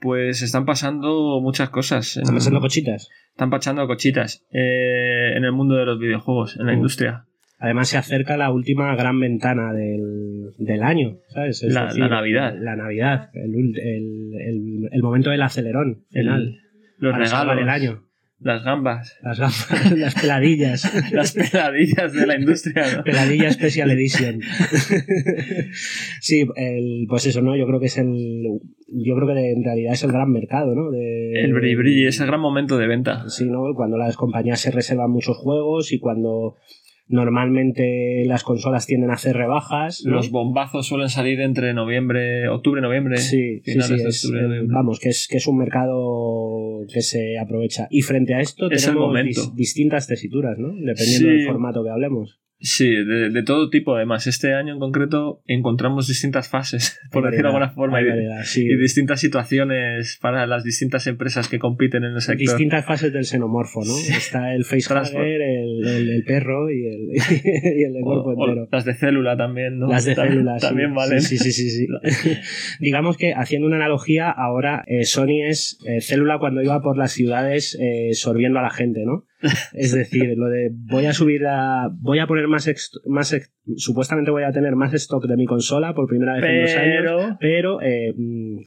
Pues están pasando muchas cosas. ¿Están pasando cochitas? Están pasando cochitas eh, en el mundo de los videojuegos, en la Mm. industria. Además se acerca la última gran ventana del, del año, ¿sabes? Es La- la Navidad. La Navidad, el, el- el- el momento del acelerón final. Los regalos, el año. Las gambas, Las gafas, las peladillas. las peladillas de la industria. ¿no? Peladilla Special Edition. sí, el, pues eso, ¿no? Yo creo que es el. Yo creo que en realidad es el gran mercado, ¿no? De, El brilli es el gran momento de venta. Sí, ¿no? Cuando las compañías se reservan muchos juegos y cuando normalmente las consolas tienden a hacer rebajas. ¿no? Los bombazos suelen salir entre noviembre, octubre, noviembre. Sí, sí, finales sí, de es, octubre, eh, noviembre. vamos, que es, que es un mercado que se aprovecha. Y frente a esto Es tenemos dis- distintas tesituras, ¿no? Dependiendo Sí. del formato que hablemos. Sí, de, de todo tipo. Además, este año en concreto encontramos distintas fases, por decirlo de variedad, alguna forma, hay y, variedad, sí. y distintas situaciones para las distintas empresas que compiten en el sector. Distintas fases del xenomorfo, ¿no? Está el facehugger, el, el, el perro y el, y el de O- cuerpo o entero. las de célula también, ¿no? Las de Tam- células. sí. También valen. Sí, sí, sí, sí. sí. Digamos que haciendo una analogía, ahora eh, Sony es eh, célula cuando iba por las ciudades eh, sorbiendo a la gente, ¿no? Es decir, lo de voy a subir a. Voy a poner más. ex- más supuestamente voy a tener más stock de mi consola por primera vez en dos años. Pero... Pero eh,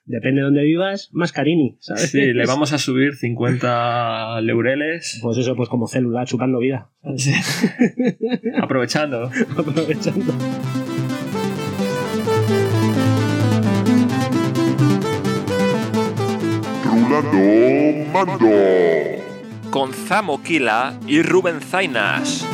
depende de dónde vivas, más carini, ¿sabes? Sí, le vamos a subir 50 leureles. Pues eso, pues como célula, chupando vida. Sí. Aprovechando. Aprovechando. Rulando Mando. Con Zamo Kila y Rubén Zainas.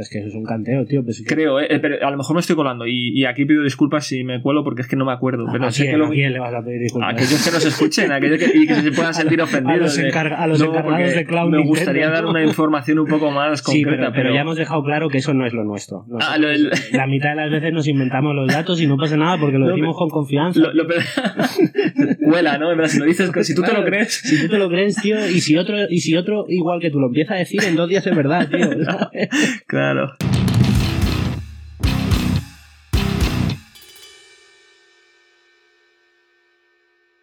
Es que eso es un canteo, tío. Pues, Creo, eh, pero a lo mejor me estoy colando y, y aquí pido disculpas si me cuelo porque es que no me acuerdo. Pero ¿A, sé quién, que lo... a quién le vas a pedir disculpas? aquellos que nos escuchen, aquellos que, y que se puedan sentir ofendidos. A los de- encarga- a los No, encargados de Cloud Me gustaría dar una información un poco más Sí, concreta, pero, pero ya hemos dejado claro que eso no es lo nuestro. Nosotros, Ah, lo La mitad de las veces nos inventamos los datos y no pasa nada porque lo No, decimos con confianza. Lo, Cuela, ¿no? En verdad, Si lo dices, si tú te lo crees. Si tú te lo crees, tío, y si otro, y si otro igual que tú lo empieza a decir, en dos días es verdad, tío. Claro.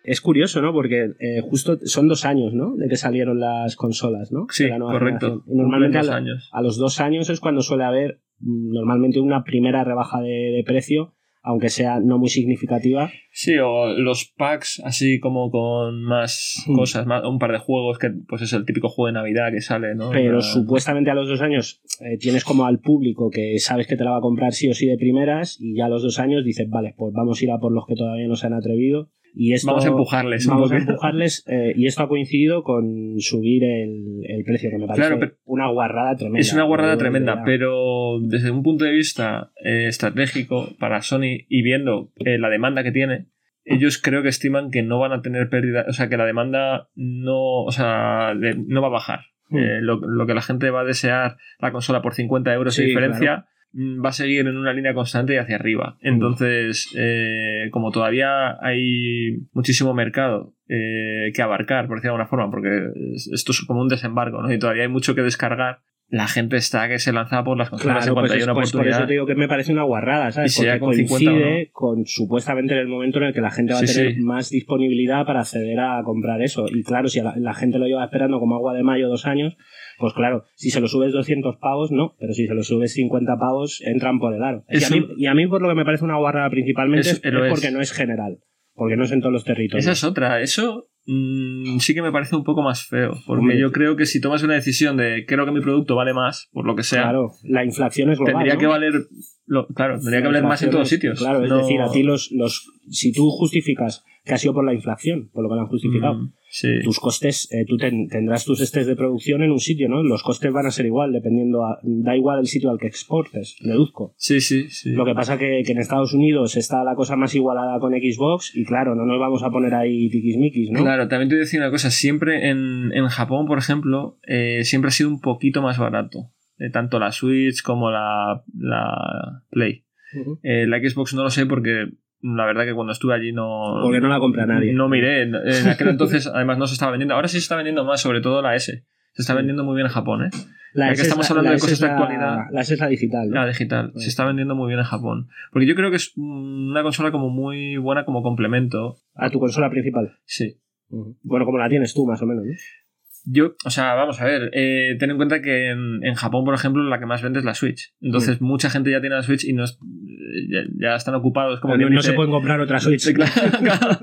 Es curioso, ¿no? Porque eh, justo son dos años, ¿no? De que salieron las consolas, ¿no? Sí, la correcto. Y normalmente a, años. los dos años es cuando suele haber mm, normalmente una primera rebaja de, de precio, aunque sea no muy significativa. Sí, o los packs así como con más Hmm. cosas, más- un par de juegos que pues es el típico juego de Navidad que sale, ¿no? Pero supuestamente a los dos años eh, tienes como al público que sabes que te la va a comprar sí o sí de primeras y ya a los dos años dices, vale, pues vamos a ir a por los que todavía no se han atrevido. Y esto, Vamos a empujarles Vamos a empujarles eh, y esto ha coincidido con subir el, el precio, que me parece Claro, una guarrada tremenda. Es una guarrada tremenda, pero desde un punto de vista eh, estratégico para Sony y viendo eh, la demanda que tiene, ellos creo que estiman que no van a tener pérdida, o sea, que la demanda no, o sea, de- no va a bajar. Hmm. Lo, lo que la gente va a desear la consola por 50 euros Sí, de diferencia va a seguir en una línea constante y hacia arriba. Entonces, eh, como todavía hay muchísimo mercado eh, que abarcar, por decirlo de alguna forma, porque es- esto es como un desembarco, ¿no? Y todavía hay mucho que descargar. La gente está que se lanza por las consolas Claro, en cuanto pues, hay una pues por eso te digo que me parece una guarrada, ¿sabes? Porque con 50 coincide con supuestamente en el momento en el que la gente va a tener sí. más disponibilidad para acceder a comprar eso. Y claro, si la, la gente lo lleva esperando como agua de mayo dos años, pues claro, si se lo subes 200 pavos, no, pero si se lo subes 50 pavos, entran por el aro. Y a, mí, y a mí por lo que me parece una guarrada principalmente Es- es, lo es es. porque no es general, porque no es en todos los territorios. Esa es otra. Eso mm, sí que me parece un poco más feo. Porque Hombre. yo creo que si tomas una decisión de creo que mi producto vale más, por lo que sea, Claro, la inflación es global. tendría ¿no? que valer. lo- claro, tendría que La valer más en todos sitios. Claro, es No- decir, a ti los, los. Si tú justificas que ha sido por la inflación, por lo que lo han justificado, Mm, sí. tus costes, eh, tú ten- tendrás tus estés de producción en un sitio, ¿no? Los costes van a ser igual, dependiendo. a- da igual el sitio al que exportes, deduzco. Sí, sí, sí. Lo que pasa que, que en Estados Unidos está la cosa más igualada con Xbox y claro, no nos vamos a poner ahí tiquismiquis, ¿no? Claro, también te voy a decir una cosa. Siempre en, en Japón, por ejemplo, eh, siempre ha sido un poquito más barato. Eh, tanto la Switch como la, la Play. La Xbox no lo sé porque la verdad que cuando estuve allí no. Porque no la compra nadie. No miré. En, aquel entonces, además, no se estaba vendiendo. Ahora sí se está vendiendo más, sobre todo la S. Se está vendiendo muy bien en Japón, ¿eh? La Ya S que es estamos la- hablando la de cosas de actualidad. La S es la digital. ¿no? La digital. Se está vendiendo muy bien en Japón. Porque yo creo que es una consola como muy buena como complemento. A tu consola principal. Sí. Bueno, como la tienes tú, más o menos. ¿no? Yo, o sea, vamos a ver, eh, ten en cuenta que en, en Japón, por ejemplo, la que más vende es la Switch. Entonces, mucha gente ya tiene la Switch y no es- ya, ya están ocupados. Como no, no dice- se pueden comprar otra Switch. Claro,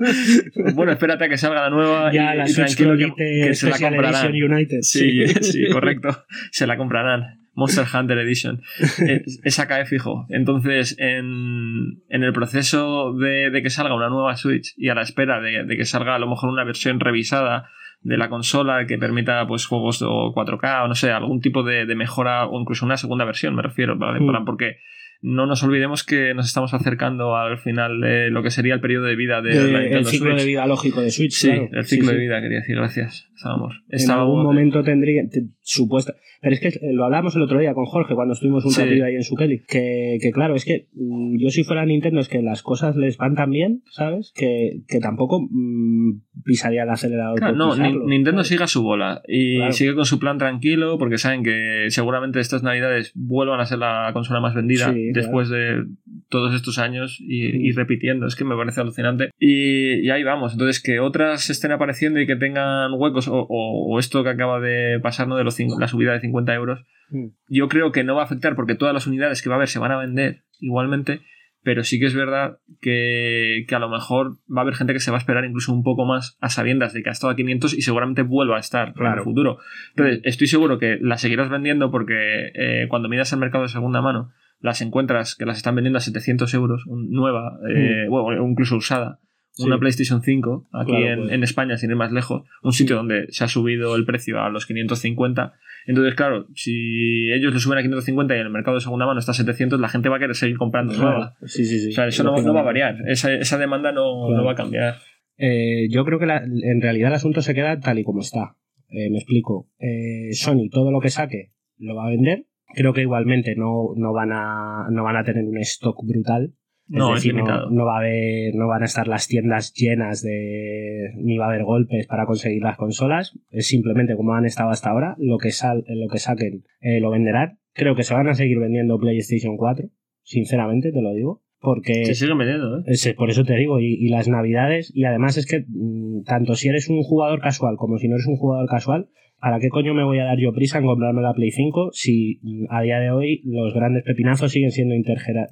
bueno, espérate a que salga la nueva Ya y, la y Switch que, que se la comprarán. Edition United. Sí, sí, correcto. Se la comprarán. Monster Hunter Edition. Eh, Esa cae fijo. Entonces, en, en el proceso de, de que salga una nueva Switch y a la espera de, de que salga a lo mejor una versión revisada de la consola que permita pues juegos o 4K o no sé, algún tipo de, de mejora o incluso una segunda versión, me refiero, ¿vale? Mm. Porque no nos olvidemos que nos estamos acercando al final de lo que sería el periodo de vida de, De- la el Nintendo ciclo Switch. de vida lógico de Switch. Sí, claro. el ciclo Sí, de vida, quería decir, gracias. Estábamos. En algún momento tendría, te- supuesta. Pero es que eh, lo hablábamos el otro día con Jorge cuando estuvimos un Sí. ratito ahí en su Kelly. Que, que claro, es que mm, yo si fuera Nintendo es que las cosas les van tan bien, ¿sabes? Que, que tampoco mm, pisaría el acelerador. Claro, no, pisarlo, Nintendo ¿sabes? sigue a su bola y Claro. sigue con su plan tranquilo porque saben que seguramente estas navidades vuelvan a ser la consola más vendida Sí, después de todos estos años y, y repitiendo. Es que me parece alucinante. Y, y ahí vamos. Entonces, que otras estén apareciendo y que tengan huecos o, o- o esto que acaba de pasar, ¿no? De los la subida de 50 euros, Mm. yo creo que no va a afectar porque todas las unidades que va a haber se van a vender igualmente. Pero sí que es verdad que, que a lo mejor va a haber gente que se va a esperar incluso un poco más a sabiendas de que ha estado a 500 y seguramente vuelva a estar en Claro. el futuro. Entonces, estoy seguro que las seguirás vendiendo porque eh, cuando miras el mercado de segunda mano, las encuentras que las están vendiendo a 700 euros, nueva, eh, bueno, incluso usada. Sí. Una PlayStation 5 aquí Claro, en, pues. en España, sin ir más lejos, un sitio donde se ha subido el precio a los 550. Entonces, claro, si ellos le suben a 550 y en el mercado de segunda mano está a 700, la gente va a querer seguir comprando nueva. Sí, sí, sí. O sea, eso no, no va a variar. Esa, esa demanda no, Claro. no va a cambiar. Eh, yo creo que la- en realidad el asunto se queda tal y como está. Eh, me explico. Eh, Sony, todo lo que saque, lo va a vender. Creo que igualmente no, no, van, a, no van a tener un stock brutal. No, es decir, limitado. No, va a haber, no van a estar las tiendas llenas de. ni va a haber golpes para conseguir las consolas. Es simplemente como han estado hasta ahora. Lo que, sal, lo que saquen eh, lo venderán. Creo que se van a seguir vendiendo PlayStation 4. Sinceramente, te lo digo. Porque. Se siguen vendiendo, ¿eh? Ese, por eso te digo, y, y las navidades, y además es que mm, tanto si eres un jugador casual como si no eres un jugador casual, ¿para qué coño me voy a dar yo prisa en comprarme la Play 5 si a día de hoy los grandes pepinazos siguen siendo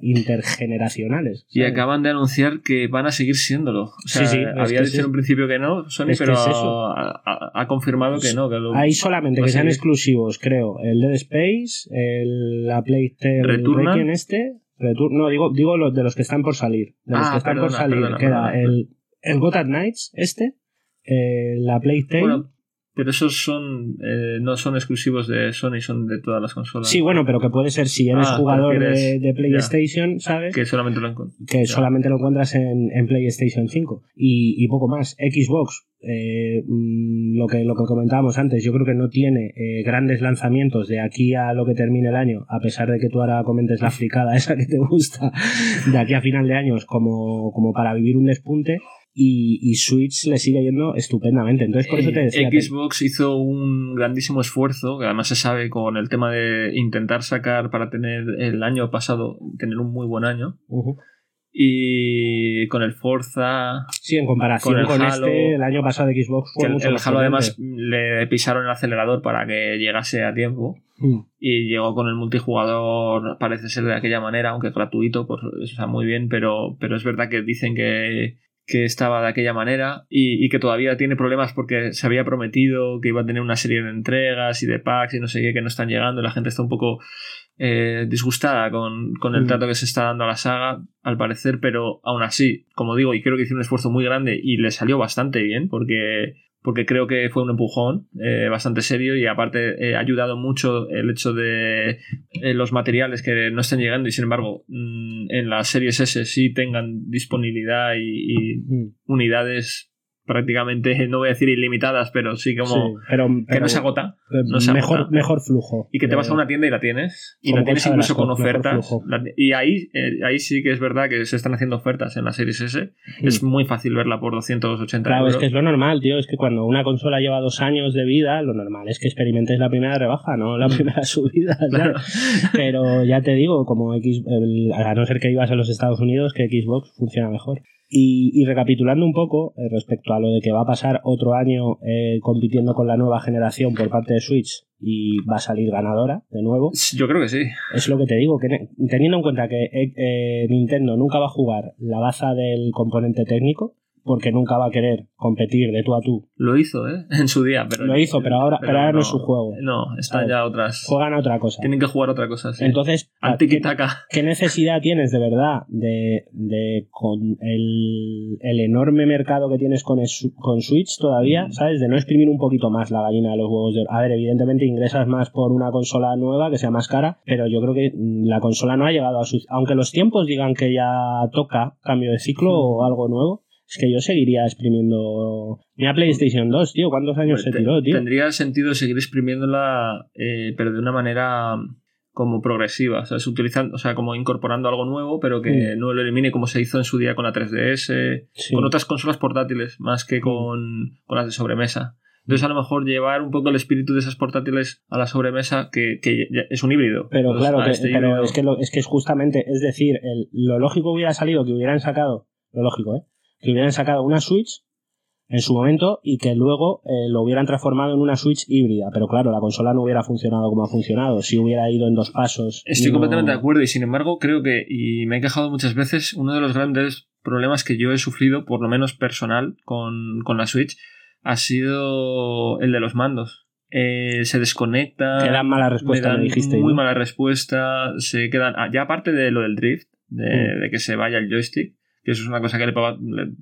intergeneracionales? Y acaban de anunciar que van a seguir siéndolo. O sea, Sí, sí, había dicho en un principio que no, Sony, es pero ha, ha- ha confirmado que no. Que lo, Hay solamente que sean exclusivos, creo, el Dead Space, el, la ¿Returnal? Requiem este, Retur- no, digo, digo los de los que están por salir. De los Ah, que están por salir, perdona, queda perdona. el, el Gotham Knights este, eh, la PlayStation... Bueno, pero esos son eh, no son exclusivos de Sony, son de todas las consolas. Sí, bueno, pero que puede ser si eres Ah, jugador de, de PlayStation, ¿sabes? Que solamente lo. Que solamente lo encuentras en, en PlayStation 5 y, y poco más. Xbox, eh, mm, lo, que, lo que comentábamos antes, yo creo que no tiene eh, grandes lanzamientos de aquí a lo que termine el año, a pesar de que tú ahora comentes la fricada esa que te gusta, de aquí a final de años, como, como para vivir un despunte. Y, y Switch le sigue yendo estupendamente. Entonces, por eso te decía. que- Xbox hizo un grandísimo esfuerzo, que además se sabe con el tema de intentar sacar para tener el año pasado, tener un muy buen año. Y con el Forza, Sí, en comparación Con con, el Halo, este, el año pasado de Xbox fue el, mucho el Halo además le pisaron el acelerador para que llegase a tiempo. Mm. y llegó con el multijugador, parece ser de aquella manera, aunque gratuito, pues está muy bien, pero, pero es verdad que dicen que, que estaba de aquella manera y, y que todavía tiene problemas porque se había prometido que iba a tener una serie de entregas y de packs y no sé qué que no están llegando, la gente está un poco eh, disgustada con, con el Mm. trato que se está dando a la saga, al parecer, pero aún así, como digo, y creo que hizo un esfuerzo muy grande y le salió bastante bien porque porque creo que fue un empujón eh, bastante serio y aparte eh, ha ayudado mucho el hecho de eh, los materiales que no estén llegando y sin embargo mm, en las series S sí tengan disponibilidad y, y unidades prácticamente, no voy a decir ilimitadas, pero sí como Sí, pero, que no se agota. eh, no se mejor, agota. mejor flujo. Y que te vas Eh, a una tienda y la tienes. Y la tienes incluso con ofertas. La- y ahí, eh, ahí sí que es verdad que se están haciendo ofertas en la Series S. Es muy fácil verla por 280 Mm. Claro, euros. es que es lo normal, tío. Es que cuando una consola lleva dos años de vida, lo normal es que experimentes la primera rebaja, no la primera subida. Claro. Pero ya te digo, como X, el- a no ser que ibas a los Estados Unidos, que Xbox funciona mejor. Y, y recapitulando un poco eh, respecto a lo de que va a pasar otro año eh, compitiendo con la nueva generación por parte de Switch y va a salir ganadora de nuevo, Yo creo que sí. es lo que te digo, que teniendo en cuenta que eh, eh, Nintendo nunca va a jugar la baza del componente técnico, porque nunca va a querer competir de tú a tú. Lo hizo, ¿eh? En su día. Pero, Lo hizo, pero ahora- pero ahora no es su juego. No, están ya otras. Juegan a otra cosa. Tienen que jugar otra cosa, sí. Entonces, Al ¿qué, qué necesidad tienes de verdad de, de con el, el enorme mercado que tienes con, es- con Switch todavía, Mm. ¿sabes? De no exprimir un poquito más la gallina de los huevos de. A ver, evidentemente ingresas más por una consola nueva que sea más cara, pero yo creo que la consola no ha llegado a su... Aunque los tiempos digan que ya toca cambio de ciclo Mm. o algo nuevo, es que yo seguiría exprimiendo... Mira PlayStation 2, tío, ¿cuántos años se tiró, tío? Tendría sentido seguir exprimiéndola, eh, pero de una manera como progresiva, o sea, utilizando, o sea, como incorporando algo nuevo, pero que Mm. no lo elimine como se hizo en su día con la 3DS, Sí. con otras consolas portátiles, más que con, con las de sobremesa. Entonces, a lo mejor llevar un poco el espíritu de esas portátiles a la sobremesa, que, que es un híbrido. Pero Entonces, claro, que- este pero híbrido- es, que lo- es que es justamente, es decir, el- lo lógico hubiera salido que hubieran sacado, lo lógico, ¿eh? Que hubieran sacado una Switch en su momento y que luego eh, lo hubieran transformado en una Switch híbrida. Pero claro, la consola no hubiera funcionado como ha funcionado, si hubiera ido en dos pasos. Estoy no- completamente de acuerdo y sin embargo creo que, y me he quejado muchas veces, uno de los grandes problemas que yo he sufrido, por lo menos personal, con, con la Switch, ha sido el de los mandos. Eh, se desconecta. Que dan mala respuesta, me dan me dijiste, Muy ¿no? mala respuesta. Se quedan. ah, ya aparte de lo del drift, de, Mm. de que se vaya el joystick, que eso es una cosa que le,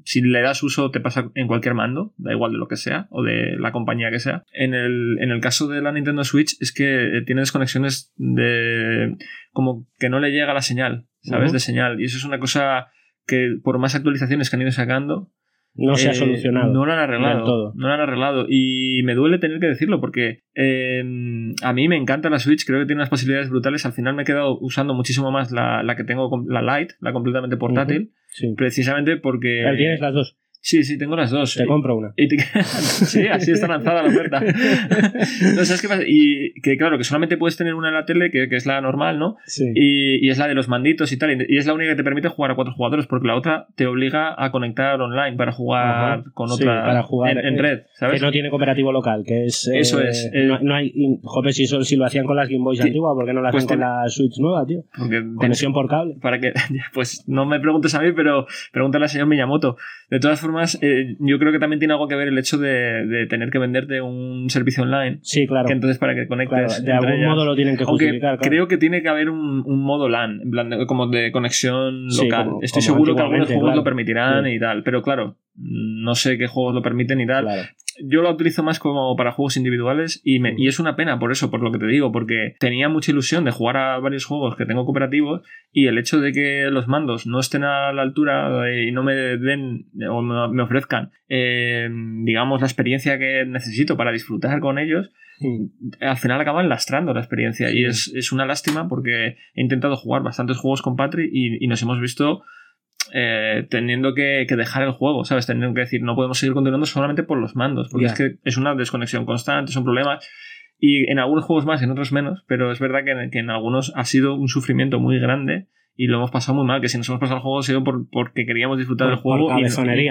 si le das uso te pasa en cualquier mando, da igual de lo que sea, o de la compañía que sea. En el, en el caso de la Nintendo Switch es que eh, tiene desconexiones de como que no le llega la señal, ¿sabes? De señal. Y eso es una cosa que por más actualizaciones que han ido sacando, No se ha eh, solucionado. No lo han arreglado. todo. No lo han arreglado. Y me duele tener que decirlo porque eh, a mí me encanta la Switch, creo que tiene unas posibilidades brutales. Al final me he quedado usando muchísimo más la, la que tengo, la Lite, la completamente portátil, Sí. precisamente porque... Pero tienes las dos. Sí, sí, tengo las dos. Te Y- compro una. y te- sí, así está lanzada la oferta. no, ¿sabes qué pasa? Y que claro, que solamente puedes tener una en la tele, que, que es la normal, ¿no? Sí. Y, y es la de los manditos y tal. Y es la única que te permite jugar a cuatro jugadores, porque la otra te obliga a conectar online para jugar Ajá. con Sí, otra para jugar, en, en eh, red, ¿sabes? Que no tiene cooperativo local, que es. eh, Eso es, eh. No, no hay. Joder, si, eso- si lo hacían con las Game Boys Sí. antiguas, ¿por qué no lo hacen Pues con tiene- la Switch nueva, tío? Porque Conexión por cable. para que pues no me preguntes a mí pero pregúntale al señor Miyamoto de todas formas eh, yo creo que también tiene algo que ver el hecho de, de tener que venderte un servicio online Sí, claro. que entonces para que conectes Claro, de algún ellas- modo lo tienen que aunque justificar. claro. creo que tiene que haber un, un modo LAN en plan de- como de conexión Sí, local como- estoy como seguro que algunos juegos claro. lo permitirán Sí. y tal pero claro no sé qué juegos lo permiten y tal Claro. Yo lo utilizo más como para juegos individuales y, me- y es una pena por eso, por lo que te digo, porque tenía mucha ilusión de jugar a varios juegos que tengo cooperativos y el hecho de que los mandos no estén a la altura y no me den o me ofrezcan, eh, digamos, la experiencia que necesito para disfrutar con ellos, al final acaban lastrando la experiencia. Y es, es una lástima porque he intentado jugar bastantes juegos con Patri y, y nos hemos visto eh, teniendo que, que dejar el juego, ¿sabes? Teniendo que decir, no podemos seguir continuando solamente por los mandos, porque es que es una desconexión constante, son problemas. Y en algunos juegos más, en otros menos, pero es verdad que, en- que en algunos ha sido un sufrimiento muy grande y lo hemos pasado muy mal, que si nos hemos pasado el juego ha sido por, porque queríamos disfrutar del juego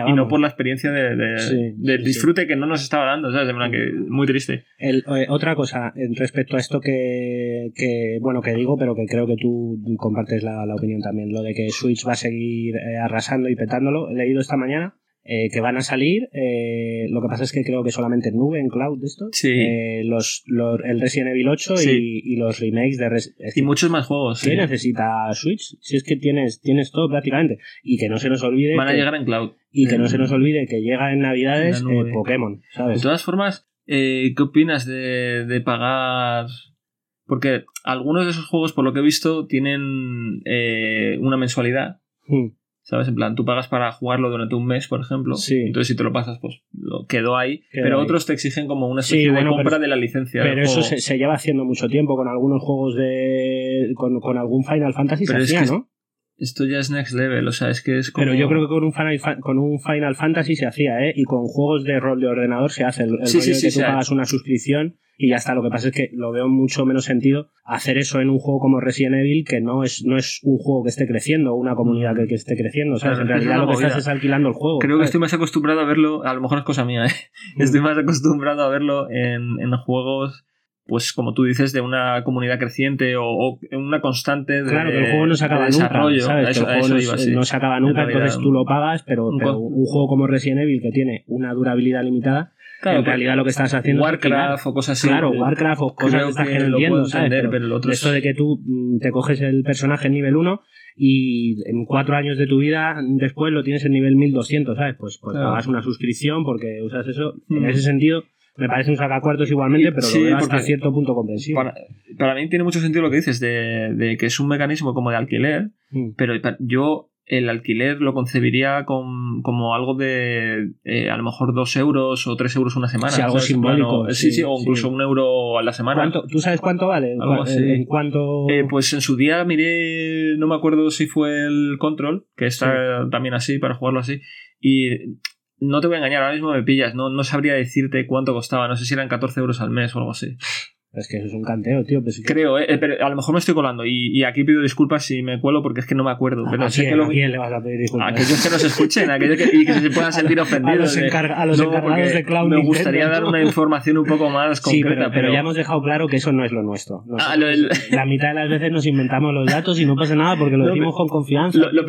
y, no por la experiencia de, de- Sí, del sí, disfrute que no nos estaba dando, ¿sabes? En plan que muy triste. El- eh, otra cosa en respecto a esto que, que, bueno, que digo, pero que creo que tú compartes la, la opinión también, lo de que Switch va a seguir eh, arrasando y petándolo. He leído esta mañana eh, que van a salir, eh, lo que pasa es que creo que solamente en nube, en cloud de esto, Sí. eh, los, los- el Resident Evil 8 Sí. y, y los remakes de Res- es Y muchos más juegos. ¿Qué sí. necesita Switch? Si es que tienes, tienes todo prácticamente. Y que no se nos olvide. Van a que- llegar en cloud. y que no se nos olvide que llega en Navidades En Pokémon, De ¿sabes? todas formas, ¿qué opinas de, de pagar? Porque algunos de esos juegos, por lo que he visto, tienen una mensualidad. Hmm. ¿Sabes? En plan, tú pagas para jugarlo durante un mes, por ejemplo. Sí. Entonces, si te lo pasas, pues lo quedó ahí. Quedó pero ahí. otros te exigen como una Sí, especie bueno, de compra pero- de la licencia. Pero eso se, se lleva haciendo mucho tiempo con algunos juegos de. con, con algún Final Fantasy Pero se es hacía, que- ¿no? Esto ya es next level, o sea, es que es como. Pero yo creo que con un, Final, con un Final Fantasy se hacía, ¿eh? Y con juegos de rol de ordenador se hace. El, el Sí, rollo sí, de que tú pagas una suscripción y ya está. Lo que pasa es que lo veo mucho menos sentido hacer eso en un juego como Resident Evil, que no es, no es un juego que esté creciendo, una comunidad que, que esté creciendo, ¿sabes? Claro, en realidad lo que estás es alquilando el juego. Creo que estoy más acostumbrado a verlo, a lo mejor es cosa mía, ¿eh? Mm. estoy más acostumbrado a verlo en, en juegos, pues como tú dices, de una comunidad creciente o, o una constante de, Claro, que el juego no se acaba de nunca, ¿sabes? Eso, que el juego no, iba, se- sí. no se acaba nunca, realidad, entonces tú lo pagas, pero, un pero un juego como Resident Evil que tiene una durabilidad limitada, Claro, en realidad lo que estás haciendo es Warcraft o cosas así. Claro, Warcraft o cosas de estas que que no lo ¿sabes? entender, Pero pero el otro de es- esto de que tú mm, te coges el personaje en nivel 1 y en cuatro años de tu vida después lo tienes en nivel 1200, ¿sabes? Pues, pues Claro. pagas una suscripción porque usas eso. Mm. En ese sentido, me parece un sacacuartos igualmente, pero Sí, lo veo hasta cierto punto comprensible. Para, para mí tiene mucho sentido lo que dices de, de que es un mecanismo como de alquiler, Mm. pero yo el alquiler lo concebiría con- como algo de eh, a lo mejor dos euros o tres euros una semana. Sí, algo ¿sabes? Simbólico, sí, sí, sí, o incluso sí. un euro a la semana. ¿Cuánto- ¿Tú sabes cuánto vale? ¿En, Algo cua- así. en- en cuánto...? Eh, pues en su día miré, no me acuerdo si fue el Control, que está también así para jugarlo así, y no te voy a engañar, ahora mismo me pillas, no, no sabría decirte cuánto costaba, no sé si eran 14 euros al mes o algo así. Es que eso es un canteo, tío. Creo, eh, pero a lo mejor me estoy colando y, y aquí pido disculpas si me cuelo porque es que no me acuerdo, pero ¿A, sé quién, que lo a quién le vas a pedir disculpas? a aquellos que nos escuchen, a aquellos que, y que se puedan sentir a ofendidos. los, de- encarga- a los No, encargados de Cloud Me Nintendo, gustaría dar una información un poco más Sí, concreta, pero, pero ya hemos dejado claro que eso no es lo nuestro. Ah, lo La mitad de las veces nos inventamos los datos y no pasa nada porque lo No, decimos con confianza. Lo,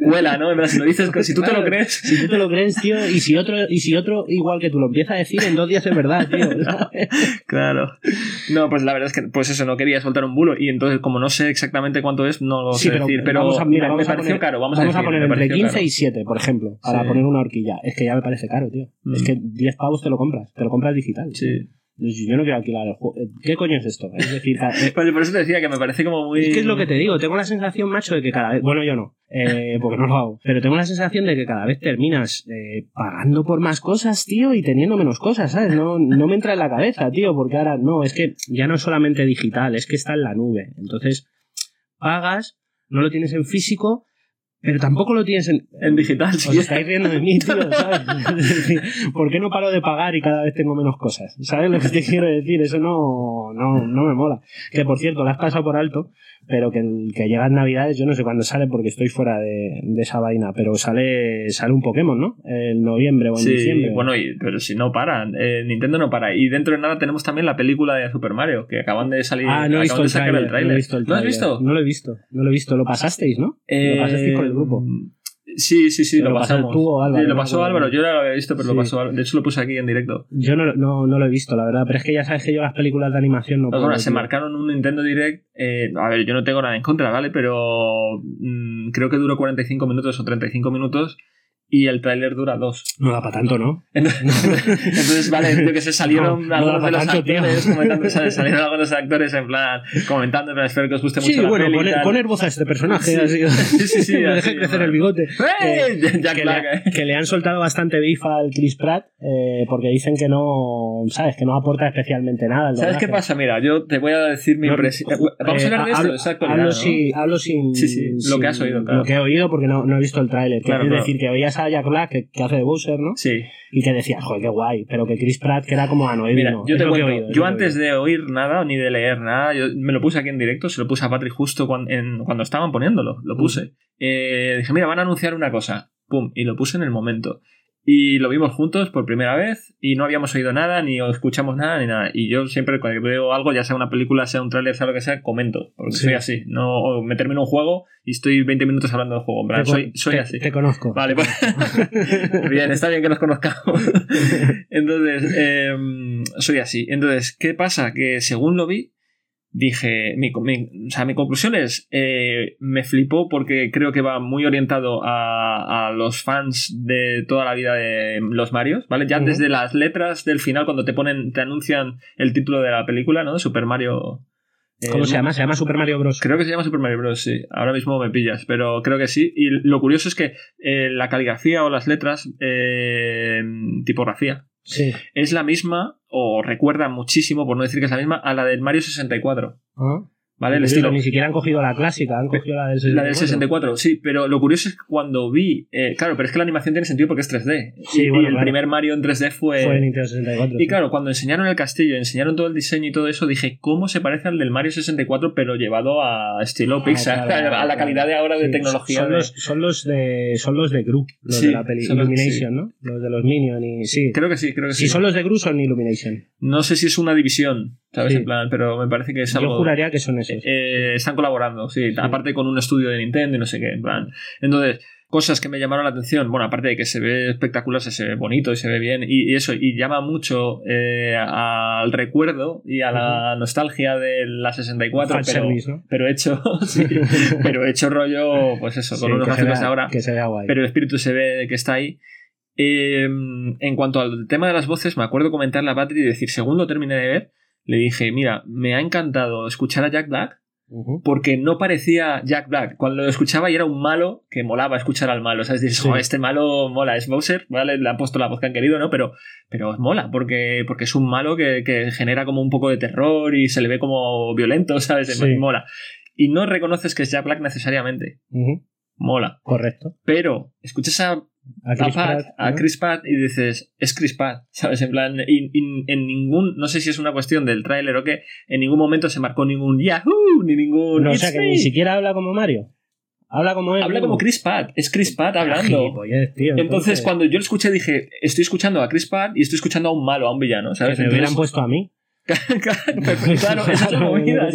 Huela, ¿no? En si lo dices, si tú te lo crees. Si tú te lo crees, tío, y si otro, y si otro igual que tú lo empieza a decir, en dos días es verdad, tío. Claro. No, pues la verdad es que, pues eso, no quería soltar un bulo y entonces, como no sé exactamente cuánto es, no lo Sí, sé pero, decir. Pero vamos a, mira, me, vamos me a pareció poner, caro, vamos, a, decir, poner entre pareció 15 caro. y 7, por ejemplo, para Sí. poner una horquilla. Es que ya me parece caro, tío. Mm. Es que 10 pavos te lo compras, te lo compras digital. Sí. Yo no quiero alquilar el juego. ¿Qué coño es esto? Es decir, eh, Pues por eso te decía que me parece como muy. Es que es lo que te digo, tengo la sensación, macho, de que cada vez, bueno, yo no, eh, porque no lo hago, pero tengo la sensación de que cada vez terminas eh, pagando por más cosas, tío, y teniendo menos cosas, ¿sabes? No, no me entra en la cabeza, tío, porque ahora, no, es que ya no es solamente digital, es que está en la nube. Entonces, pagas, no lo tienes en físico, pero tampoco lo tienes en... En digital, sí. Os estáis riendo de mí, tío, ¿sabes? ¿Por qué no paro de pagar y cada vez tengo menos cosas? ¿Sabes lo que te quiero decir? Eso no, no, no me mola. Que por cierto, la has pasado por alto, pero que, el- que llegan navidades, yo no sé cuándo sale porque estoy fuera de, de esa vaina, pero sale, sale un Pokémon, ¿no? En noviembre o en Sí, diciembre. bueno, y- pero si no paran, eh, Nintendo no para. Y dentro de nada tenemos también la película de Super Mario, que acaban de salir. Ah, no he visto el el No he tráiler. visto el ¿Lo has visto? No lo he visto, no lo he visto. Lo pasasteis, ¿no? Eh, Lo pasasteis por el grupo. Sí, sí, sí, Pero lo pasamos. tú o Álvaro, Sí, lo ¿no? pasó Álvaro, yo ya lo había visto, pero Sí. lo pasó Álvaro. De hecho, lo puse aquí en directo. Yo no, no, no lo he visto, la verdad, pero es que ya sabes que yo las películas de animación no puedo. bueno, se marcaron un Nintendo Direct. eh, a ver, yo no tengo nada en contra, ¿vale? Pero mm, creo que duró 45 minutos o 35 minutos y el tráiler dura 2. No da para tanto, ¿no? Entonces, vale, yo que sé, salieron No, no algunos de los tanto, tío. actores comentando, ¿sabes? Salieron algunos actores en plan comentando, pero espero que os guste mucho Sí, la bueno, poner, voz a este personaje. Sí. así. Sí, sí, sí, Me así, dejé crecer bueno. el bigote. ¡Eh! Jack que, Black, le, eh. que le han soltado bastante bifa al Chris Pratt eh, porque dicen que no, ¿sabes? Que no aporta especialmente nada. ¿Sabes qué pasa? Mira, yo te voy a decir mi impresión. ju- Vamos a eh, hablar de esto, hablo, exacto. hablo, ¿no? sin, hablo sin. Sí, sí, lo sin- que has oído, claro. Lo que he oído porque no, no he visto el tráiler. Claro, es decir, que veías Jack Black que, que hace de Bowser, ¿no? Sí. Y que decías, joder, qué guay. Pero que Chris Pratt, que era como a Noé. Mira, yo te cuento, oído, yo antes de oír nada ni de leer nada, yo me lo puse aquí en directo, se lo puse a Patrick justo cuando, en- cuando estaban poniéndolo, lo puse. Eh, dije, mira, van a anunciar una cosa, pum, y lo puse en el momento. Y lo vimos juntos por primera vez y no habíamos oído nada, ni escuchamos nada, ni nada. Y yo siempre cuando veo algo, ya sea una película, sea un tráiler, sea lo que sea, comento. Porque Sí. soy así. No o me termino un juego y estoy 20 minutos hablando del juego. En plan, Te- soy, soy te- así. Te conozco. Vale, pues. bien, está bien que nos conozcamos. Entonces, em, soy así. Entonces, ¿qué pasa? Que según lo vi, dije. Mi, mi- o sea, mi conclusión es. eh, me flipó porque creo que va muy orientado a, a los fans de toda la vida de los Marios, ¿vale? Ya desde las letras del final, cuando te ponen, te anuncian el título de la película, ¿no? Super Mario. ¿Cómo Eh, se llama? Se llama Super Mario Bros. Creo que se llama Super Mario Bros. Sí, ahora mismo me pillas, pero creo que sí. Y lo curioso es que eh, la caligrafía o las letras, eh, tipografía, Sí. es la misma, o recuerda muchísimo, por no decir que es la misma, a la del Mario 64. Ah. ¿Vale? El Curioso, estilo. Ni siquiera han cogido la clásica, han cogido la del 64. La del 64, sí, pero lo curioso es que cuando vi. eh, claro, pero es que la animación tiene sentido porque es 3D. Sí, y, bueno, y el claro. primer Mario en 3D fue. Fue en Nintendo 64. y sí. claro, cuando enseñaron el castillo, enseñaron todo el diseño y todo eso, dije, ¿cómo se parece al del Mario 64, pero llevado a estilo Ah, Pixar, claro, a la calidad de ahora de tecnología? Son de- los, son los de son los de Gru, los de la peli los- Illumination, ¿no? Los de los Minions y sí. Creo que sí, creo que Si sí. son los de Gru son Illumination. No sé si es una división, ¿sabes? Sí. En plan, pero me parece que es Yo algo. juraría que son esos. Eh, están colaborando, sí, aparte con un estudio de Nintendo y no sé qué, en plan. Entonces, cosas que me llamaron la atención, bueno, aparte de que se ve espectacular, se ve bonito y se ve bien, y, y eso, y llama mucho eh, al recuerdo y a la nostalgia de la 64, pero, Fanservice, ¿no? pero hecho, sí, pero hecho rollo, pues eso, con Sí, unos gráficos ahora Que se vea guay. pero el espíritu se ve que está ahí. Eh, en cuanto al tema de las voces, me acuerdo comentarle a Patri y decir, según lo terminé de ver, le dije, mira, me ha encantado escuchar a Jack Black porque no parecía Jack Black. Cuando lo escuchaba y era un malo que molaba escuchar al malo. O sea, es decir, Sí. "Oh, este malo mola, es Bowser, ¿vale? Le han puesto la voz que han querido, ¿no? Pero, pero mola, porque, porque es un malo que, que genera como un poco de terror y se le ve como violento, ¿sabes? Sí. Mola. Y no reconoces que es Jack Black necesariamente. Mola. Correcto. Pero escuchas a A a, Chris Pat, Pratt, a Pratt y dices, es Chris Pratt, ¿sabes? En plan, y en ningún, no sé si es una cuestión del tráiler o qué, en ningún momento se marcó ningún Yahoo, ni ningún No, o sea que me. ni siquiera habla como Mario. Habla como él. Habla como Chris Pratt, es Chris Pratt hablando. Tío, Entonces, cuando yo lo escuché, dije, estoy escuchando a Chris Pratt y estoy escuchando a un malo, a un villano, que ¿sabes? me hubieran Entonces, puesto a mí. claro, esa es la movida.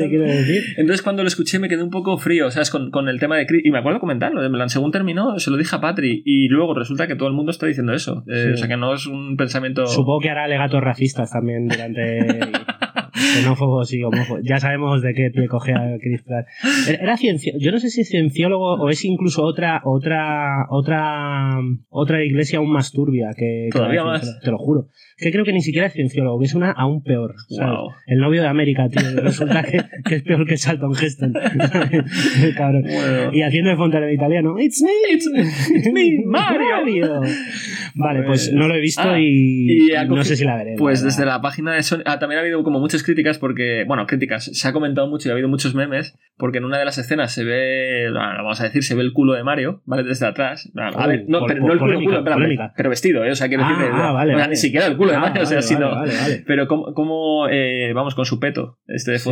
Entonces cuando lo escuché me quedé un poco frío, ¿sabes? Con, con el tema de Chris. Y me acuerdo comentarlo, en según terminó, se lo dije a Patri. Y luego resulta que todo el mundo está diciendo eso. Eh, Sí. O sea que no es un pensamiento... Supongo que hará alegatos racistas también durante. xenófobos y homófobos. Ya sabemos de qué pie coge a Chris Pratt. Era cienci- Yo no sé si es cienciólogo o es incluso otra otra otra otra iglesia aún más turbia que, Todavía más. Te lo juro. Que creo que ni siquiera es cienciólogo, que es una aún peor. Wow. El novio de América, tío. Resulta que, que es peor que Charlton Heston. Cabrón. Bueno. Y haciendo de fontanero italiano. It's me, It's me, it's me, Mario. Vale, pues Pues- no lo he visto Ah, y, y no sé si la veré. Pues la desde la página de Sony. Ah, también ha habido como muchas críticas porque. Bueno, críticas. Se ha comentado mucho y ha habido muchos memes. Porque en una de las escenas se ve. bueno, vamos a decir, se ve el culo de Mario, ¿vale? Desde atrás. A Oh, ver, no, pol- pero no el culo, polémica, pero vestido, ¿eh? O sea, quiero Ah, decir. ah, vale, o sea, vale. ni siquiera el culo de Ah, Mario, o sea, vale, sino. Pero como, como eh, vamos, con su peto, este de Sí.